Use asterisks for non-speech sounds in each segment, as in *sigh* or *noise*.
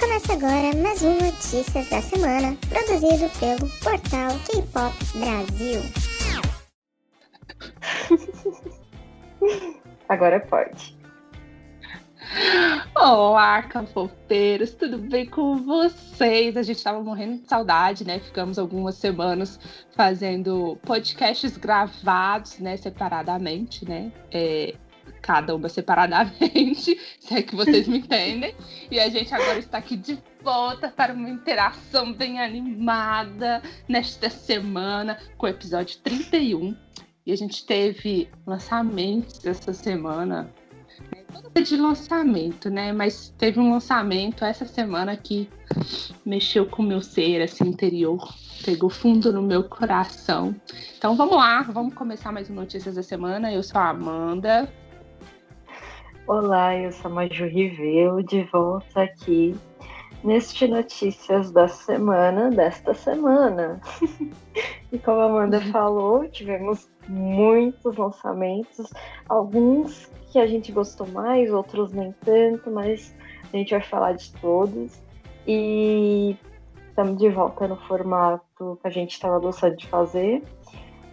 começa agora mais um Notícias da Semana, produzido pelo portal K-Pop Brasil. *laughs* Agora pode. Olá, cafofeiros, tudo bem com vocês? A gente estava morrendo de saudade, né? Ficamos algumas semanas fazendo podcasts gravados, né, separadamente, né? É, cada uma separadamente, *laughs* se é que vocês me entendem. E a gente agora está aqui de volta para uma interação bem animada nesta semana com o episódio 31. E a gente teve lançamentos essa semana de lançamento, né? Mas teve um lançamento essa semana que mexeu com o meu ser, assim, interior. Pegou fundo no meu coração. Então vamos lá, vamos começar mais um Notícias da Semana. Eu sou a Amanda. Olá, eu sou a Maju Riveu, de volta aqui neste Notícias da Semana, desta semana. *laughs* e como a Amanda uhum. falou, tivemos muitos lançamentos, alguns que a gente gostou mais, outros nem tanto, mas a gente vai falar de todos. E estamos de volta no formato que a gente estava gostando de fazer.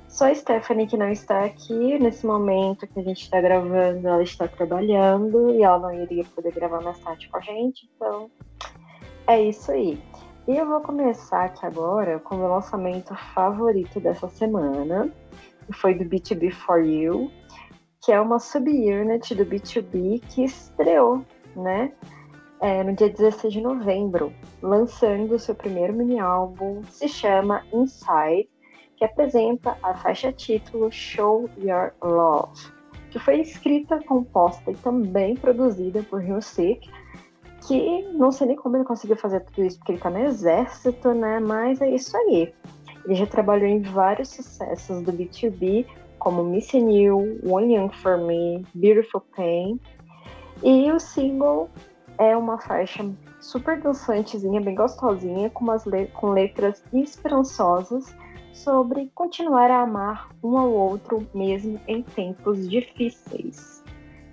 Só a Stephanie que não está aqui nesse momento que a gente está gravando, ela está trabalhando e ela não iria poder gravar mais tarde com a gente, então é isso aí. E eu vou começar aqui agora com o meu lançamento favorito dessa semana, que foi do B2B For You, que é uma subunit do B2B que estreou, né? É, no dia 16 de novembro, lançando o seu primeiro mini álbum, se chama Inside, que apresenta a faixa título Show Your Love, que foi escrita, composta e também produzida por Hyunsik, que não sei nem como ele conseguiu fazer tudo isso, porque ele tá no exército, né? Mas é isso aí. Ele já trabalhou em vários sucessos do B2B, como Missing You, One Young For Me, Beautiful Pain. E o single é uma faixa super dançantezinha, bem gostosinha, com, umas le com letras esperançosas sobre continuar a amar um ao outro mesmo em tempos difíceis.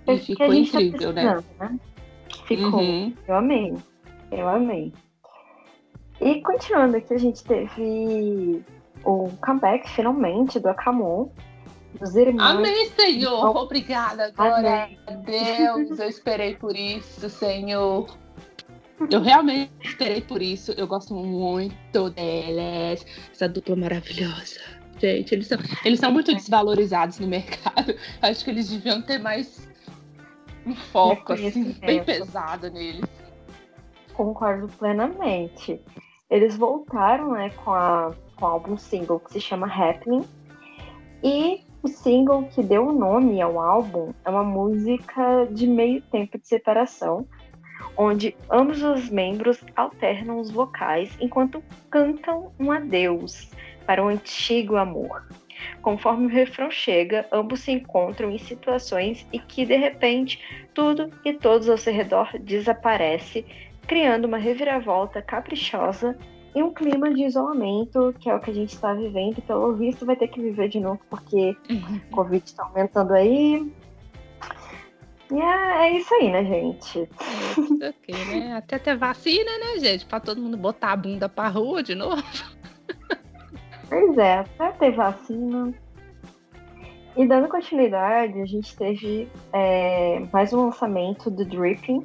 E ficou tá incrível, tá né? né? Ficou. Uhum. Eu amei. Eu amei. E continuando aqui, a gente teve o comeback finalmente do Akamon, dos irmãos. Amém, Senhor. Então, Obrigada. Glória a Deus. Eu esperei por isso, Senhor. Eu realmente esperei por isso. Eu gosto muito delas. Essa dupla maravilhosa. Gente, eles são, eles são muito desvalorizados no mercado. *laughs* Acho que eles deviam ter mais um foco, assim, bem pesado neles. Concordo plenamente. Eles voltaram, né, com, a, com o álbum single que se chama Happening. E o single que deu o nome ao álbum é uma música de meio tempo de separação, onde ambos os membros alternam os vocais enquanto cantam um adeus para o um antigo amor. Conforme o refrão chega, ambos se encontram em situações e que de repente tudo e todos ao seu redor desaparece, criando uma reviravolta caprichosa e um clima de isolamento, que é o que a gente está vivendo, pelo visto vai ter que viver de novo, porque uhum. o Covid está aumentando aí. E é, é, isso aí, né, gente? É, ok, né? Até ter vacina, né, gente? Para todo mundo botar a bunda pra rua de novo. Pois é, até ter vacina. E dando continuidade, a gente teve é, mais um lançamento do Dripping,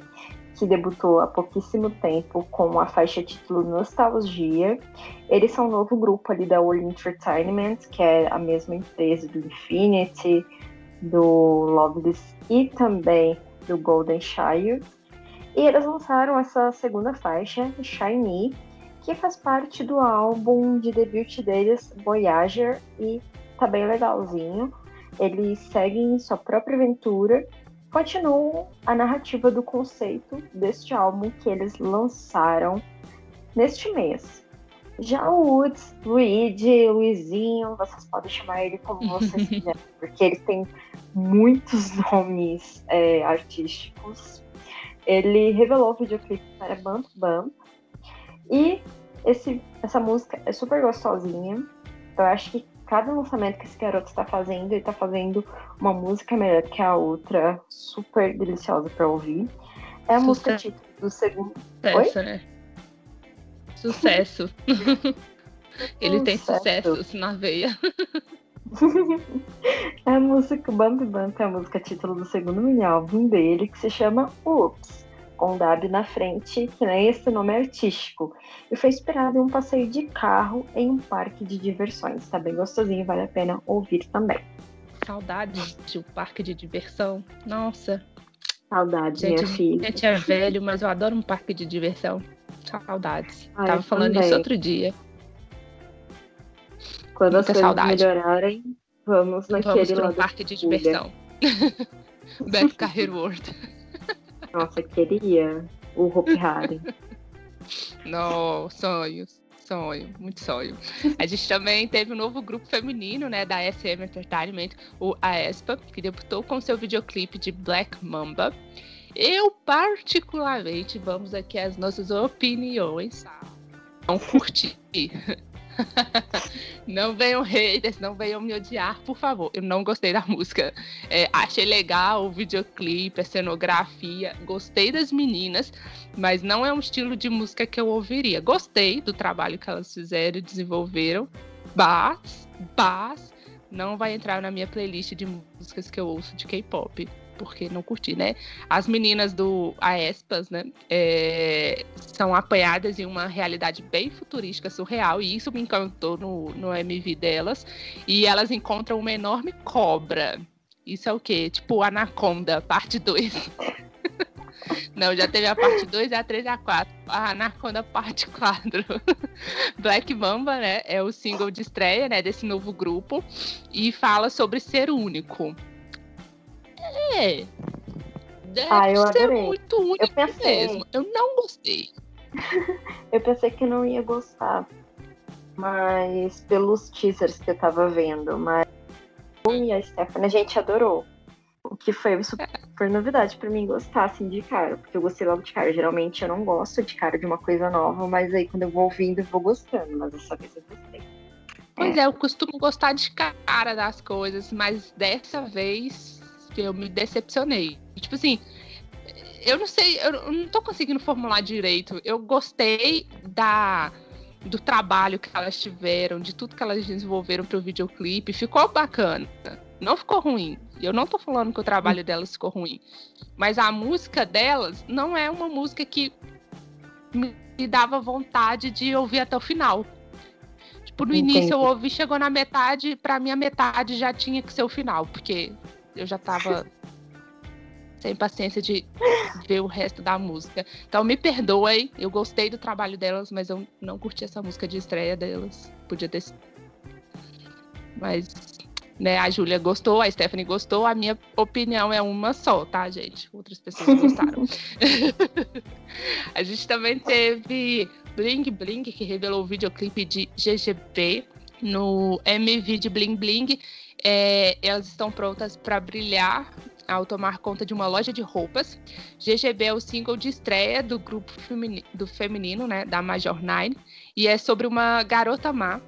que debutou há pouquíssimo tempo com a faixa título Nostalgia. Eles são um novo grupo ali da World Entertainment, que é a mesma empresa do Infinity, do Loveless e também do Golden Shire. E eles lançaram essa segunda faixa, Shiny, que faz parte do álbum de debut deles, Voyager, e tá bem legalzinho. Eles seguem sua própria aventura continuam a narrativa do conceito deste álbum que eles lançaram neste mês. Já o Woods, Luigi, Luizinho, vocês podem chamar ele como vocês *laughs* quiserem, porque ele tem muitos nomes é, artísticos. Ele revelou o videoclipe para Bump Bump e esse, essa música é super gostosinha. Eu acho que cada lançamento que esse garoto está fazendo, ele está fazendo uma música melhor que a outra, super deliciosa para ouvir. É a música título do segundo. Sucesso, Oi? né? Sucesso. *laughs* Ele tem sucessos na veia. *laughs* é a música Bump Bump é a música título do segundo mini álbum dele, que se chama Oops, com Dab na frente, que é esse nome artístico. E foi inspirado em um passeio de carro em um parque de diversões. Tá bem gostosinho, vale a pena ouvir também. Saudades de um parque de diversão. Nossa. Saudades, gente, minha filha. Gente é velho, mas eu adoro um parque de diversão. Saudades. Ah, Tava falando também. isso outro dia. Quando Muita as coisas saudade. melhorarem, vamos naquele vamos um parque de diversão. *laughs* Beto Carreiro World. Nossa, queria o Hope Harry. *laughs* Não, sonhos. Sonho, muito sonho. A gente também teve um novo grupo feminino, né, da SM Entertainment, o AESPA, que debutou com seu videoclipe de Black Mamba. Eu, particularmente, vamos aqui às nossas opiniões. Não curti. *laughs* não venham haters, não venham me odiar, por favor. Eu não gostei da música. É, achei legal o videoclipe, a cenografia. Gostei das meninas, mas não é um estilo de música que eu ouviria. Gostei do trabalho que elas fizeram e desenvolveram, mas, mas não vai entrar na minha playlist de músicas que eu ouço de K-pop porque não curti, né? As meninas do Aespas, né, é, são apanhadas em uma realidade bem futurística, surreal, e isso me encantou no, no MV delas. E elas encontram uma enorme cobra. Isso é o quê? Tipo Anaconda, parte 2. *laughs* Não, já teve a parte 2, a 3 e a 4. A Anaconda parte 4. *laughs* Black Mamba, né? É o single de estreia, né? Desse novo grupo. E fala sobre ser único. É. Deve ah, eu ser adorei. muito único eu pensei... mesmo. Eu não gostei. *laughs* eu pensei que não ia gostar. Mas pelos teasers que eu tava vendo, mas e a Stephanie a gente adorou. O que foi super é. novidade para mim gostar assim de cara, porque eu gostei logo de cara. Geralmente eu não gosto de cara de uma coisa nova, mas aí quando eu vou ouvindo eu vou gostando, mas dessa vez eu gostei. Pois é. é, eu costumo gostar de cara das coisas, mas dessa vez que eu me decepcionei. Tipo assim, eu não sei, eu não tô conseguindo formular direito. Eu gostei da do trabalho que elas tiveram, de tudo que elas desenvolveram para o videoclipe, ficou bacana. Não ficou ruim. Eu não tô falando que o trabalho delas ficou ruim, mas a música delas não é uma música que me dava vontade de ouvir até o final. Tipo, no Entendi. início eu ouvi, chegou na metade, para mim a metade já tinha que ser o final, porque eu já tava sem paciência de ver o resto da música. Então me perdoem, eu gostei do trabalho delas, mas eu não curti essa música de estreia delas. Podia ter. Mas, né, a Júlia gostou, a Stephanie gostou, a minha opinião é uma só, tá, gente? Outras pessoas gostaram. *laughs* a gente também teve Bling Bling, que revelou o videoclipe de GGB no MV de Bling Bling é, elas estão prontas para brilhar ao tomar conta de uma loja de roupas. GGB é o single de estreia do grupo feminino, do feminino, né, da Major Nine, e é sobre uma garota má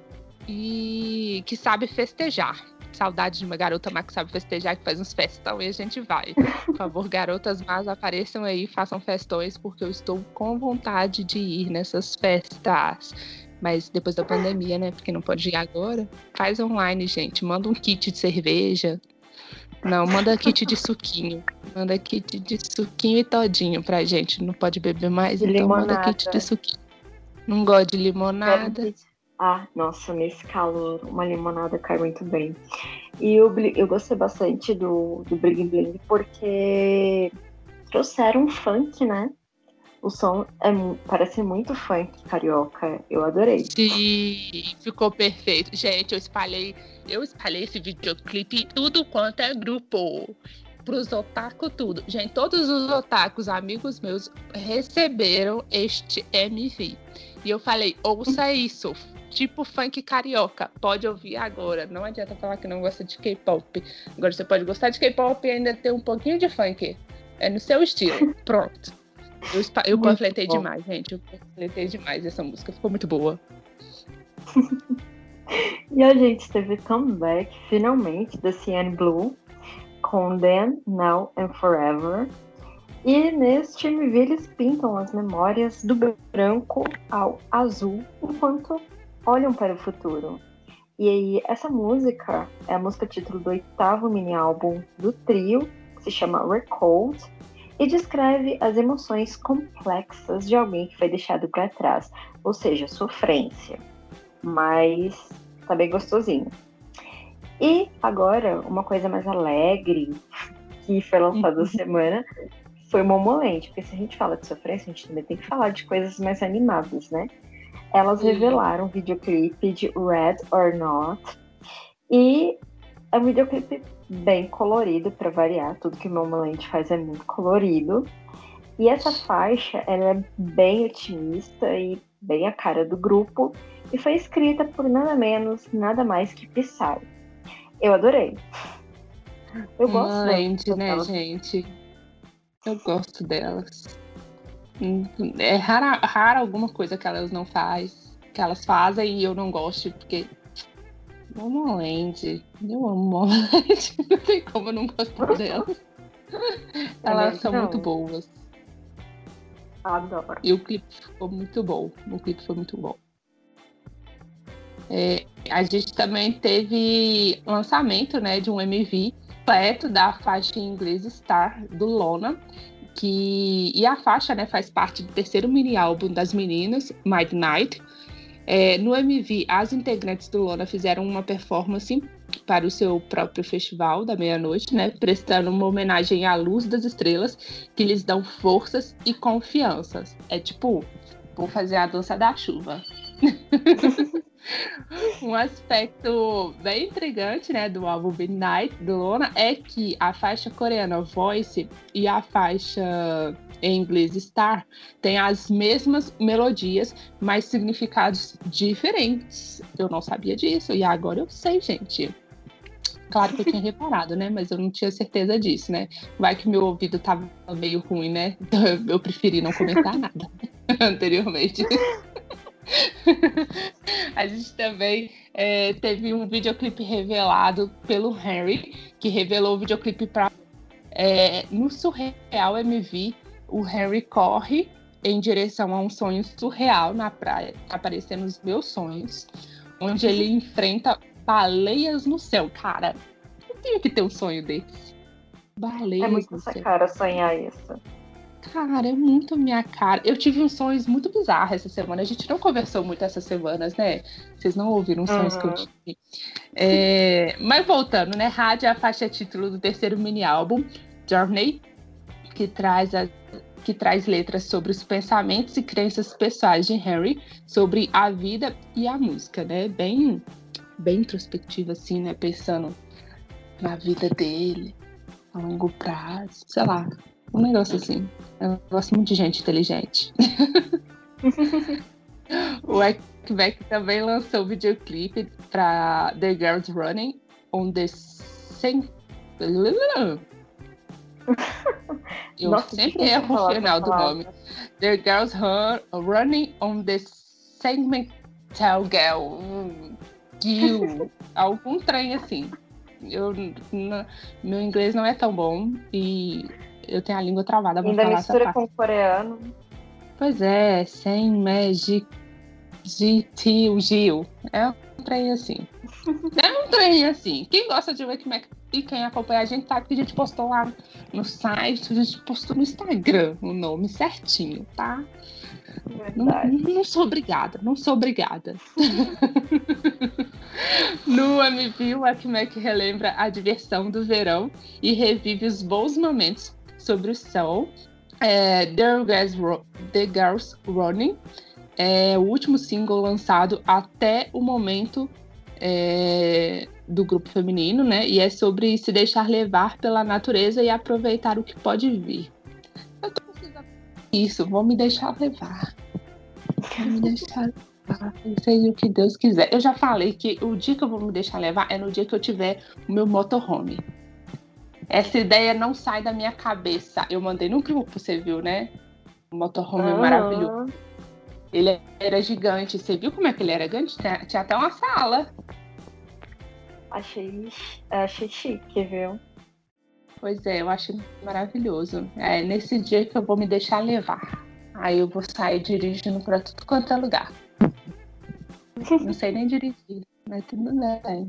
e que sabe festejar. Saudade de uma garota má que sabe festejar, que faz uns festão e a gente vai. Por favor, garotas más, apareçam aí, façam festões, porque eu estou com vontade de ir nessas festas. Mas depois da pandemia, né? Porque não pode ir agora. Faz online, gente. Manda um kit de cerveja. Não, manda kit de suquinho. Manda kit de suquinho e todinho pra gente. Não pode beber mais, de então limonada. manda kit de suquinho. Não gosto de limonada. Ah, nossa, nesse calor, uma limonada cai muito bem. E eu, eu gostei bastante do, do Bling Bling porque trouxeram funk, né? O som é, parece muito funk carioca. Eu adorei. Sim, ficou perfeito. Gente, eu espalhei, eu espalhei esse videoclipe em tudo quanto é grupo. Pros otaku tudo. Gente, todos os otakus, amigos meus, receberam este MV. E eu falei, ouça isso. Tipo funk carioca. Pode ouvir agora. Não adianta falar que não gosta de K-pop. Agora você pode gostar de K-pop e ainda ter um pouquinho de funk. É no seu estilo. *laughs* Pronto. Eu, eu panfletei demais, gente. Eu panfletei demais essa música. Ficou muito boa. *laughs* e a gente teve comeback, finalmente, da CN Blue com Then, Now and Forever. E neste MV eles pintam as memórias do branco ao azul enquanto olham para o futuro. E aí, essa música é a música título do oitavo mini álbum do trio, que se chama Recalled, e descreve as emoções complexas de alguém que foi deixado para trás, ou seja, sofrência. Mas tá bem gostosinho. E agora, uma coisa mais alegre que foi lançada essa *laughs* semana foi Momolente, porque se a gente fala de sofrência, a gente também tem que falar de coisas mais animadas, né? Elas revelaram um videoclipe de Red or Not e é um videoclipe bem colorido para variar, tudo que Momolente faz é muito colorido. E essa faixa, ela é bem otimista e bem a cara do grupo e foi escrita por nada menos, nada mais que Psy. Eu adorei. Eu gosto. Momolente, né, gente? Eu gosto delas. É rara, rara alguma coisa que elas não faz, que elas fazem e eu não gosto, porque Momolente, eu amo Momolente, *laughs* não tem como eu não gostar delas. Elas são não. muito boas. Adoro. E o clipe ficou muito bom. O clipe foi muito bom. É, a gente também teve lançamento né, de um MV completo da faixa em inglês Star, do Lona, que e a faixa né, faz parte do terceiro mini álbum das meninas, Midnight. É, no MV, as integrantes do Lona fizeram uma performance para o seu próprio festival da meia-noite, né, prestando uma homenagem à luz das estrelas que lhes dão forças e confianças. É tipo, vou fazer a dança da chuva. *laughs* um aspecto bem intrigante, né, do álbum Midnight do Lona é que a faixa coreana Voice e a faixa em inglês Star têm as mesmas melodias, mas significados diferentes. Eu não sabia disso e agora eu sei, gente. Claro que eu tinha *laughs* reparado, né? Mas eu não tinha certeza disso, né? Vai que meu ouvido tava meio ruim, né? *laughs* Então eu preferi não comentar nada *laughs* anteriormente. a gente também é, teve um videoclipe revelado pelo Henry, que revelou o videoclipe para. É, no Surreal MV, o Henry corre em direção a um sonho surreal na praia, aparecendo os meus sonhos, onde ele enfrenta baleias no céu. Cara, eu tenho que ter um sonho desse. Baleias é muito céu. cara sonhar isso. Cara, é muito minha cara. Eu tive uns sonhos muito bizarros essa semana. A gente não conversou muito essas semanas, né? Vocês não ouviram os sonhos uhum. que eu tive. É... Mas voltando, né? Rádio é a faixa título do terceiro mini álbum, Journey, que traz, a... que traz letras sobre os pensamentos e crenças pessoais de Henry sobre a vida e a música, né? Bem, bem introspectiva, assim, né? Pensando na vida dele, a longo prazo, sei lá. Um negócio assim. Eu gosto muito de gente inteligente. *laughs* o Ekbeck também lançou o videoclipe para The Girls Running on the. *laughs* Eu Nossa, sempre erro o final do nome. The Girls Running on the Segmental Girl. Gil. *laughs* Algum trem assim. Eu, meu inglês não é tão bom e eu tenho a língua travada Ainda mistura com o coreano. Pois é, sem Magic Tio Gil. É um trem assim. É um trem assim. Quem gosta de ver como é e quem acompanha a gente sabe que a gente postou lá no site, a gente postou no Instagram o nome certinho, tá? Não, não, sou obrigada, não sou obrigada. *laughs* no MV, o Akmek relembra a diversão do verão e revive os bons momentos sobre o Sol. É, The, Girls, The Girls Running é o último single lançado até o momento é, do grupo feminino, né? E é sobre se deixar levar pela natureza e aproveitar o que pode vir. Eu tô precisando isso, vou me deixar levar. Vou me deixar levar. Seja o que Deus quiser. Eu já falei que o dia que eu vou me deixar levar é no dia que eu tiver o meu motorhome. Essa ideia não sai da minha cabeça. Eu mandei no grupo, você viu, né? O motorhome uhum. maravilhoso. Ele era gigante. Você viu como é que ele era gigante? Tinha, tinha até uma sala. Achei, achei chique, viu? Pois é, eu acho maravilhoso. É nesse dia que eu vou me deixar levar. Aí eu vou sair dirigindo para tudo quanto é lugar. *laughs* Não sei nem dirigir, mas tudo bem.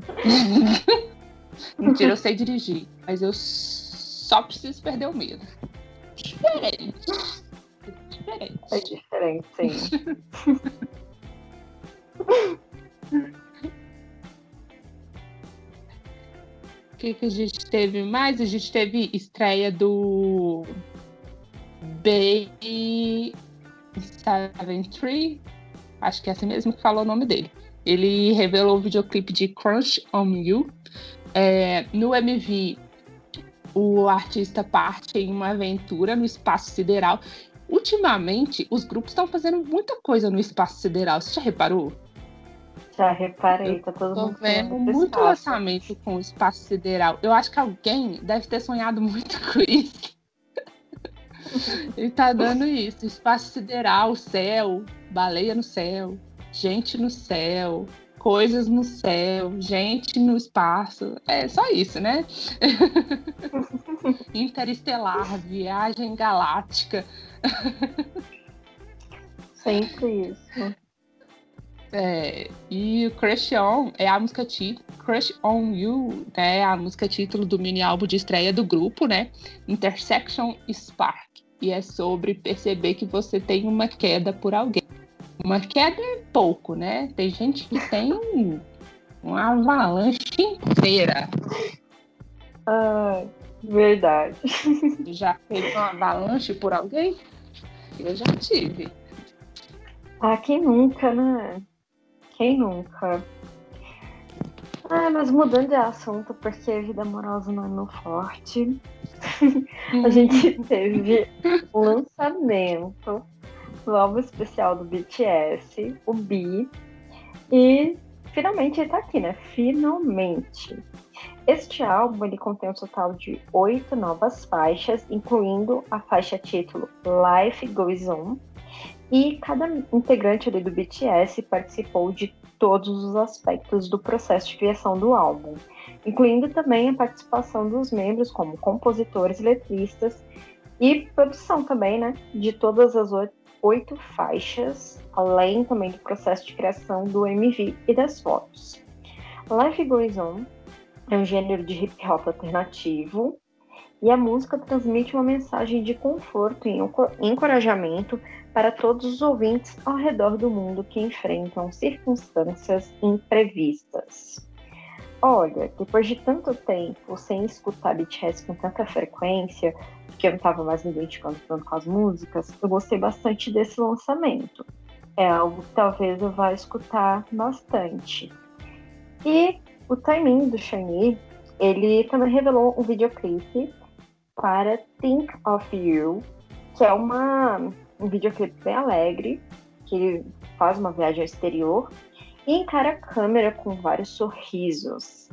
*laughs* Mentira, eu sei dirigir, mas eu só preciso perder o medo. Diferente. Diferente. É diferente, sim. *laughs* O que, que a gente teve mais? A gente teve estreia do Bay Seven Tree. Acho que é assim mesmo que falou o nome dele. Ele revelou o videoclipe de Crunch on You. É, no MV, o artista parte em uma aventura no espaço sideral. Ultimamente, os grupos estão fazendo muita coisa no espaço sideral. Você já reparou? Já reparei, tá todo Tô mundo vendo muito espaço. lançamento com o espaço sideral. Eu acho que alguém deve ter sonhado muito *laughs* com isso. Ele tá dando isso: espaço sideral, céu, baleia no céu, gente no céu, coisas no céu, gente no espaço. É só isso, né? *laughs* Interestelar, viagem galáctica. *laughs* Sempre isso. É, e o Crush On é a música título, Crush On You, né? A música título do mini álbum de estreia do grupo, né? Intersection Spark. E é sobre perceber que você tem uma queda por alguém. Uma queda é pouco, né? Tem gente que tem uma avalanche inteira. Ah, verdade. *laughs* Já fez uma avalanche por alguém? Eu já tive. Ah, quem nunca, né? Quem nunca? Ah, mas mudando de assunto, porque a vida amorosa não é meu forte. *laughs* A gente teve o lançamento do álbum especial do BTS, o B. E finalmente ele tá aqui, né? Finalmente. Este álbum ele contém um total de oito novas faixas, incluindo a faixa título Life Goes On. E cada integrante do BTS participou de todos os aspectos do processo de criação do álbum, incluindo também a participação dos membros como compositores, letristas e produção também, né, de todas as oito faixas, além também do processo de criação do MV e das fotos. Life Goes On é um gênero de hip hop alternativo e a música transmite uma mensagem de conforto e enco- encorajamento para todos os ouvintes ao redor do mundo que enfrentam circunstâncias imprevistas. Olha, depois de tanto tempo sem escutar BTS com tanta frequência, porque eu não estava mais me identificando tanto com as músicas, eu gostei bastante desse lançamento. É algo que talvez eu vá escutar bastante. E o timing do Shiny, ele também revelou um videoclipe para Think of You, que é uma, um videoclipe bem alegre, que ele faz uma viagem ao exterior e encara a câmera com vários sorrisos.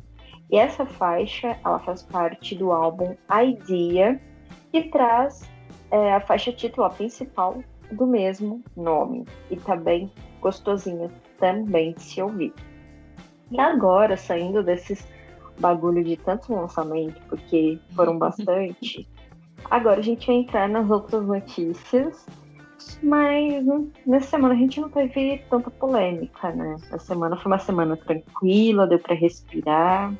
E essa faixa, ela faz parte do álbum Idea, que traz é, a faixa título, principal, do mesmo nome. E tá bem gostosinha também de se ouvir. E agora, saindo desses bagulho de tanto lançamento, porque foram bastante, agora a gente vai entrar nas outras notícias. Mas né, nessa semana a gente não teve tanta polêmica, né? A semana foi uma semana tranquila, deu para respirar.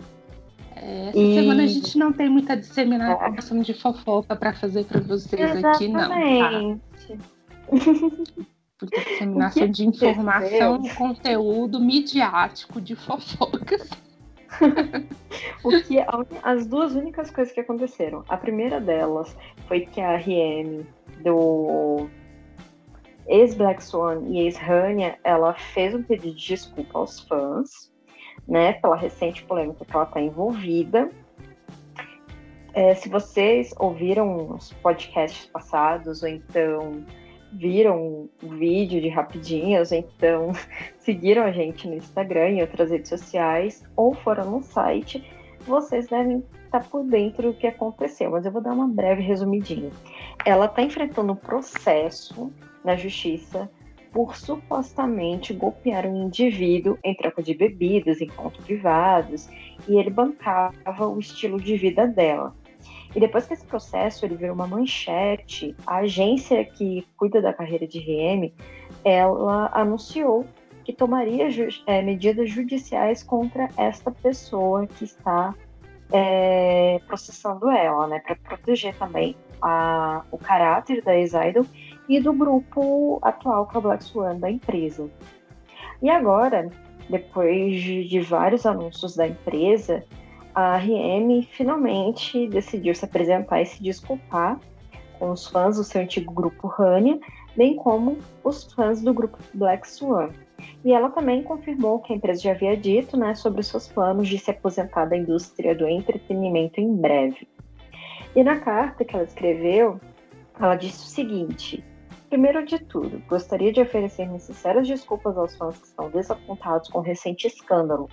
É, essa E- semana a gente não tem muita disseminação de fofoca para fazer para vocês aqui, não. Tá? *laughs* Muita disseminação de informação, conteúdo midiático de fofocas. *laughs* O que as duas únicas coisas que aconteceram. A primeira delas foi que a RM do ex-Black Swan e ex-Rania, ela fez um pedido de desculpa aos fãs, né, pela recente polêmica que ela está envolvida. É, se vocês ouviram os podcasts passados, ou então viram o vídeo de rapidinhas, então *laughs* seguiram a gente no Instagram e outras redes sociais, ou foram no site, vocês devem estar por dentro do que aconteceu, mas eu vou dar uma breve resumidinha. Ela está enfrentando um processo na justiça por supostamente golpear um indivíduo em troca de bebidas, encontros privados, e ele bancava o estilo de vida dela. E depois que esse processo ele virou uma manchete, a agência que cuida da carreira de RM, ela anunciou que tomaria é, medidas judiciais contra esta pessoa que está é, processando ela, né, para proteger também a, o caráter da ex-idol e do grupo atual que é o Black Swan da empresa. E agora, depois de, de vários anúncios da empresa, a RM finalmente decidiu se apresentar e se desculpar com os fãs do seu antigo grupo Rania, bem como os fãs do grupo Black Swan. E ela também confirmou que a empresa já havia dito né, sobre os seus planos de se aposentar da indústria do entretenimento em breve. E na carta que ela escreveu, ela disse o seguinte: Primeiro de tudo, gostaria de oferecer minhas sinceras desculpas aos fãs que estão desapontados com o recente escândalo.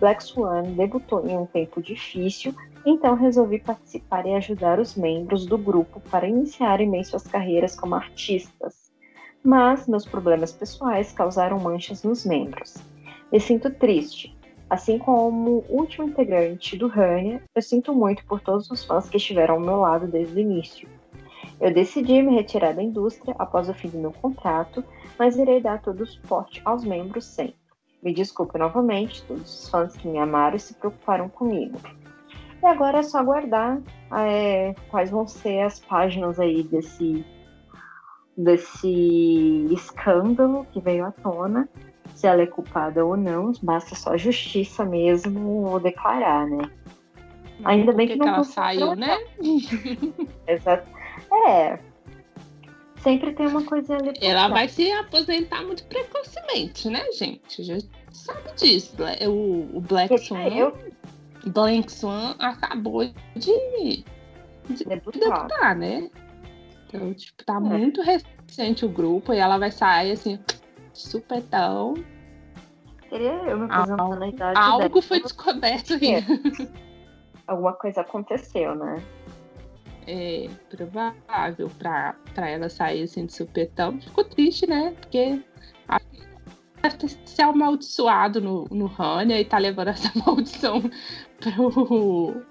Black Swan debutou em um tempo difícil, então resolvi participar e ajudar os membros do grupo para iniciarem bem suas carreiras como artistas. Mas meus problemas pessoais causaram manchas nos membros. Me sinto triste. Assim como o último integrante do Rania, eu sinto muito por todos os fãs que estiveram ao meu lado desde o início. Eu decidi me retirar da indústria após o fim do meu contrato, mas irei dar todo o suporte aos membros sempre. Me desculpe novamente, todos os fãs que me amaram e se preocuparam comigo. E agora é só aguardar é, quais vão ser as páginas aí desse, desse escândalo que veio à tona, se ela é culpada ou não, basta só a justiça mesmo declarar, né? Ainda bem que, que não que ela saiu, né? *laughs* Exato. É. Sempre tem uma coisa ali. Ela vai se aposentar muito precocemente, né, gente? Já sabe disso. O, o Black Swan. Eu... Black Swan acabou de, de debutar. debutar, né? Então, tipo, tá é. muito recente o grupo e ela vai sair assim, supetão. Queria eu me aposentando na idade. Algo foi descoberto aí. Alguma coisa aconteceu, né? É, provável para ela sair assim de supetão. Ficou triste, né? Porque deve ter se amaldiçoado no, no Rania e tá levando essa *laughs* maldição pro,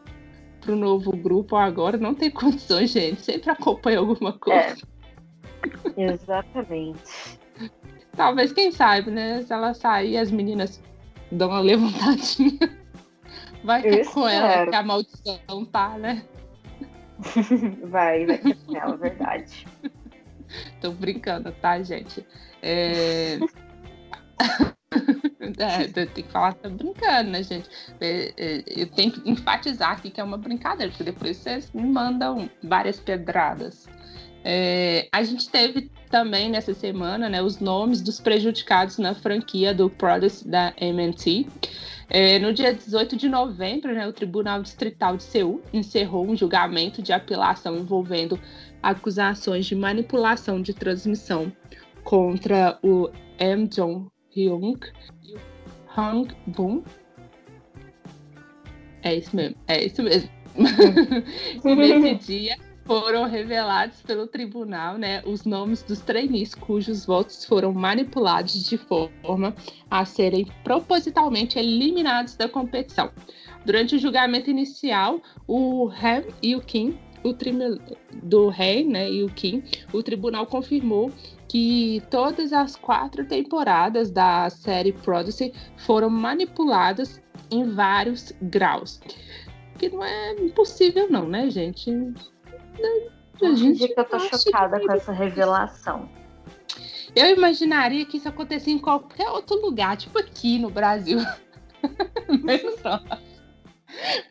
pro novo grupo agora. Não tem condições, gente. Sempre acompanha alguma coisa. É. Exatamente. Talvez, quem sabe, né? Se ela sair, as meninas dão uma levantadinha. Vai ter com ela que a maldição tá, né? *laughs* vai, vai ter com ela, verdade. *laughs* Tô brincando, tá, gente? É... *laughs* é, tem que falar, tô brincando, né, gente? É, é, eu tenho que enfatizar aqui que é uma brincadeira, porque depois vocês me mandam várias pedradas. É, a gente teve também nessa semana né, os nomes dos prejudicados na franquia do Produce da MNT. É, no dia 18 de novembro, né, o Tribunal Distrital de Seul encerrou um julgamento de apelação envolvendo acusações de manipulação de transmissão contra o M. Jong Hyung e o Hang Boon. É isso mesmo, é isso mesmo. *laughs* nesse dia, foram revelados pelo tribunal né, os nomes dos trainees cujos votos foram manipulados de forma a serem propositalmente eliminados da competição. Durante o julgamento inicial, o Ham e o Kim, o do Rei né, e o Kim, o tribunal confirmou que todas as quatro temporadas da série Prodigy foram manipuladas em vários graus. Que não é impossível, não, né, gente? A gente que eu tô chocada com essa revelação. Eu imaginaria que isso acontecia em qualquer outro lugar, tipo aqui no Brasil. *laughs*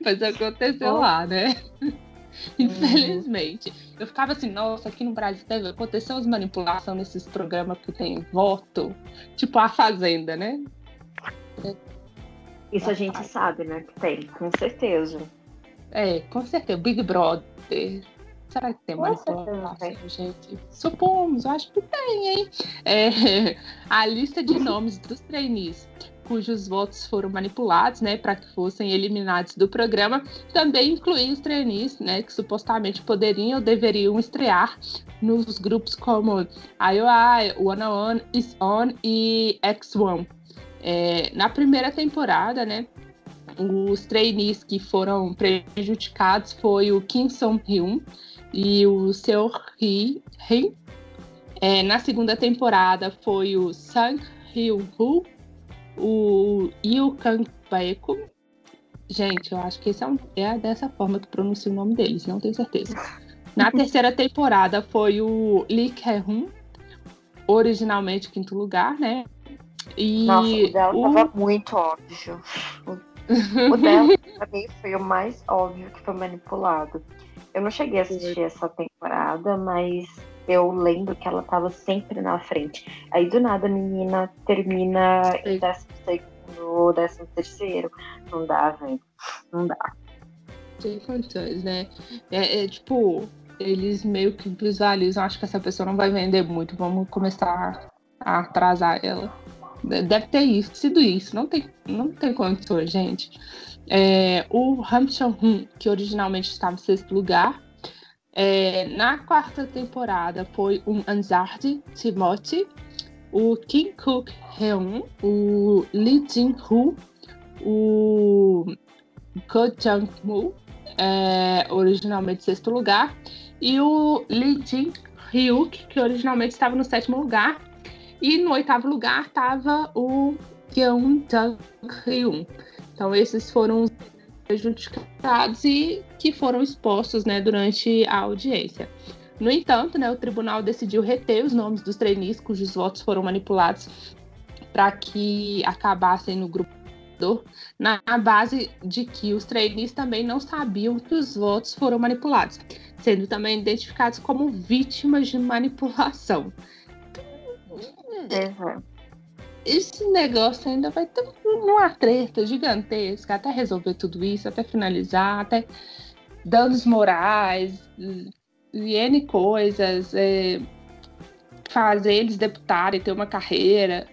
Mas aconteceu oh. lá, né? Infelizmente. Uhum. Eu ficava assim, nossa, aqui no Brasil deve acontecer umas manipulações nesses programas que tem voto. Tipo a Fazenda, né? Isso a gente sabe, né? Que tem, com certeza. É, com certeza. Big Brother, Será que tem manipulação, gente? Supomos, eu acho que tem, hein? É, *laughs* a lista de nomes dos trainees cujos votos foram manipulados, né, para que fossem eliminados do programa, também incluía os trainees, né, que supostamente poderiam ou deveriam estrear nos grupos como IOI, One On Is On e X1. É, na primeira temporada, né, os trainees que foram prejudicados foi o Kim Song Hyun e o Seo Hee. É, na segunda temporada foi o Sang Hyun Woo, o Yu Kang Baeko. Gente, eu acho que esse é, um, é dessa forma que pronuncia o nome deles, não tenho certeza. Na *laughs* terceira temporada foi o Lee Kehun, originalmente quinto lugar, né? E Nossa, o dela o... tava muito óbvio. O, *laughs* o dela, pra mim, foi o mais óbvio que foi manipulado. Eu não cheguei a assistir essa temporada, mas eu lembro que ela tava sempre na frente. Aí do nada a menina termina Sim. em décimo segundo, décimo terceiro. Não dá, velho. Não dá. Sem condições, né? É, é, tipo, eles meio que visualizam, acho que essa pessoa não vai vender muito, vamos começar a atrasar ela. Deve ter isso, sido isso, não tem, não tem condições, gente. É, o Hampton Hun, que originalmente estava em sexto lugar, é, na quarta temporada foi o Anzard Timothy, o Kim Cook Heun, o Lee Jin-hoo, o Ko Jang-moo, é, originalmente sexto lugar, e o Lee Jin-hyuk, que originalmente estava no sétimo lugar, e no oitavo lugar estava o Kyung Jang-hyun. Então, esses foram os prejudicados e que foram expostos né, durante a audiência. No entanto, né, o tribunal decidiu reter os nomes dos trainees cujos votos foram manipulados para que acabassem no grupo na base de que os trainees também não sabiam que os votos foram manipulados, sendo também identificados como vítimas de manipulação. Uhum esse negócio ainda vai ter uma treta gigantesca até resolver tudo isso, até finalizar, até danos morais e N coisas, é, fazer eles deputarem, ter uma carreira.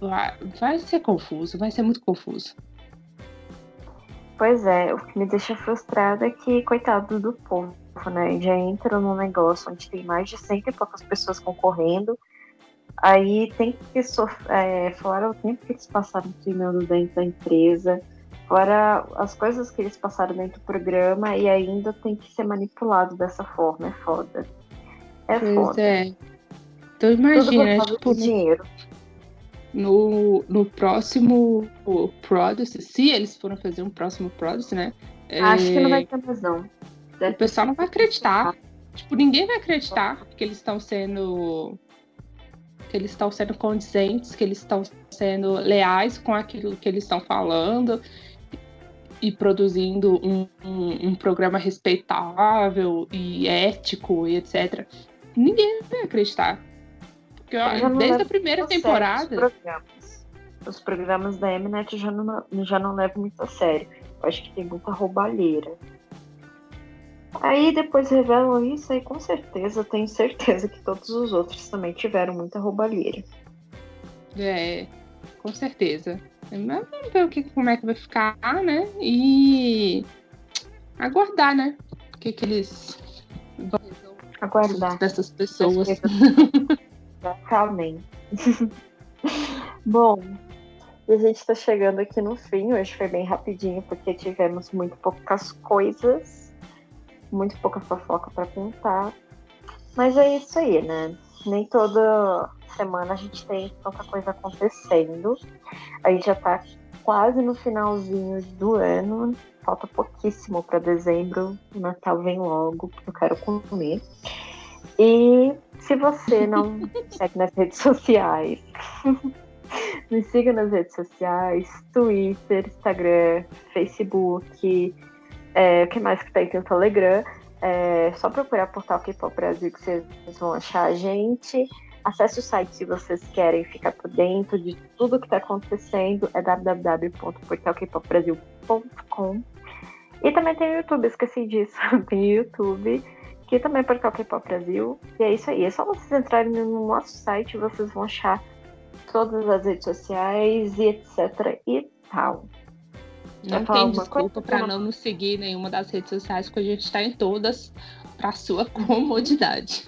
Vai, vai ser confuso, vai ser muito confuso. Pois é, o que me deixa frustrada é que, coitado do povo, né? Já entra num negócio onde tem mais de cento e poucas pessoas concorrendo Aí tem que sofrer, é, fora o tempo que eles passaram treinando dentro da empresa, fora as coisas que eles passaram dentro do programa e ainda tem que ser manipulado dessa forma, é foda. É pois foda. É. Então imagina, tipo, dinheiro. No, no próximo Produce, se eles forem fazer um próximo Produce, né? Acho é... que não vai ter mais não. Deve o pessoal não vai acreditar. Tipo, ninguém vai acreditar que eles estão sendo que eles estão sendo condizentes, que eles estão sendo leais com aquilo que eles estão falando e produzindo um, um, um, programa respeitável e ético e etc. Ninguém vai acreditar. Porque desde a primeira temporada. Os programas. os programas da Mnet já não, já não levam muito a sério. Eu acho que tem muita roubalheira. Aí depois revelam isso e com certeza, tenho certeza que todos os outros também tiveram muita roubalheira. É, com certeza. Mas vamos ver o que, como é que vai ficar, né? E aguardar, né? O que, que eles vão aguardar dessas pessoas. Exatamente. *laughs* Bom, e a gente está chegando aqui no fim. Hoje foi bem rapidinho porque tivemos muito poucas coisas muito pouca fofoca para contar. Mas é isso aí, né? Nem toda semana a gente tem tanta coisa acontecendo. A gente já tá quase no finalzinho do ano. Falta pouquíssimo para dezembro. O Natal vem logo, porque eu quero comer. E se você não *laughs* segue nas redes sociais, *laughs* me siga nas redes sociais, Twitter, Instagram, Facebook, é, o que mais que tem? Tem o Telegram. É só procurar Portal K-Pop Brasil que vocês vão achar a gente. Acesse o site se vocês querem ficar por dentro de tudo que está acontecendo. É www.portalkpopbrasil.com E também tem o YouTube, esqueci disso. *laughs* tem o YouTube, que também é Portal K-Pop Brasil. E é isso aí. É só vocês entrarem no nosso site vocês vão achar todas as redes sociais e etc e tal. Não tem desculpa para não nos seguir em nenhuma das redes sociais, porque a gente está em todas para sua *laughs* comodidade.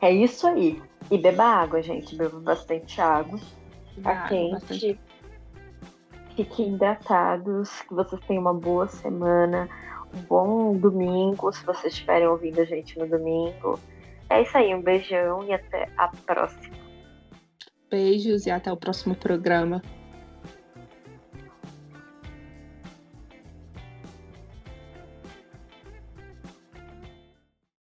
é isso aí. E beba água, gente. Beba bastante água. Tá quente. Fiquem hidratados, que vocês tenham uma boa semana, um bom domingo, se vocês estiverem ouvindo a gente no domingo. É isso aí, um beijão e até a próxima. Beijos e até o próximo programa.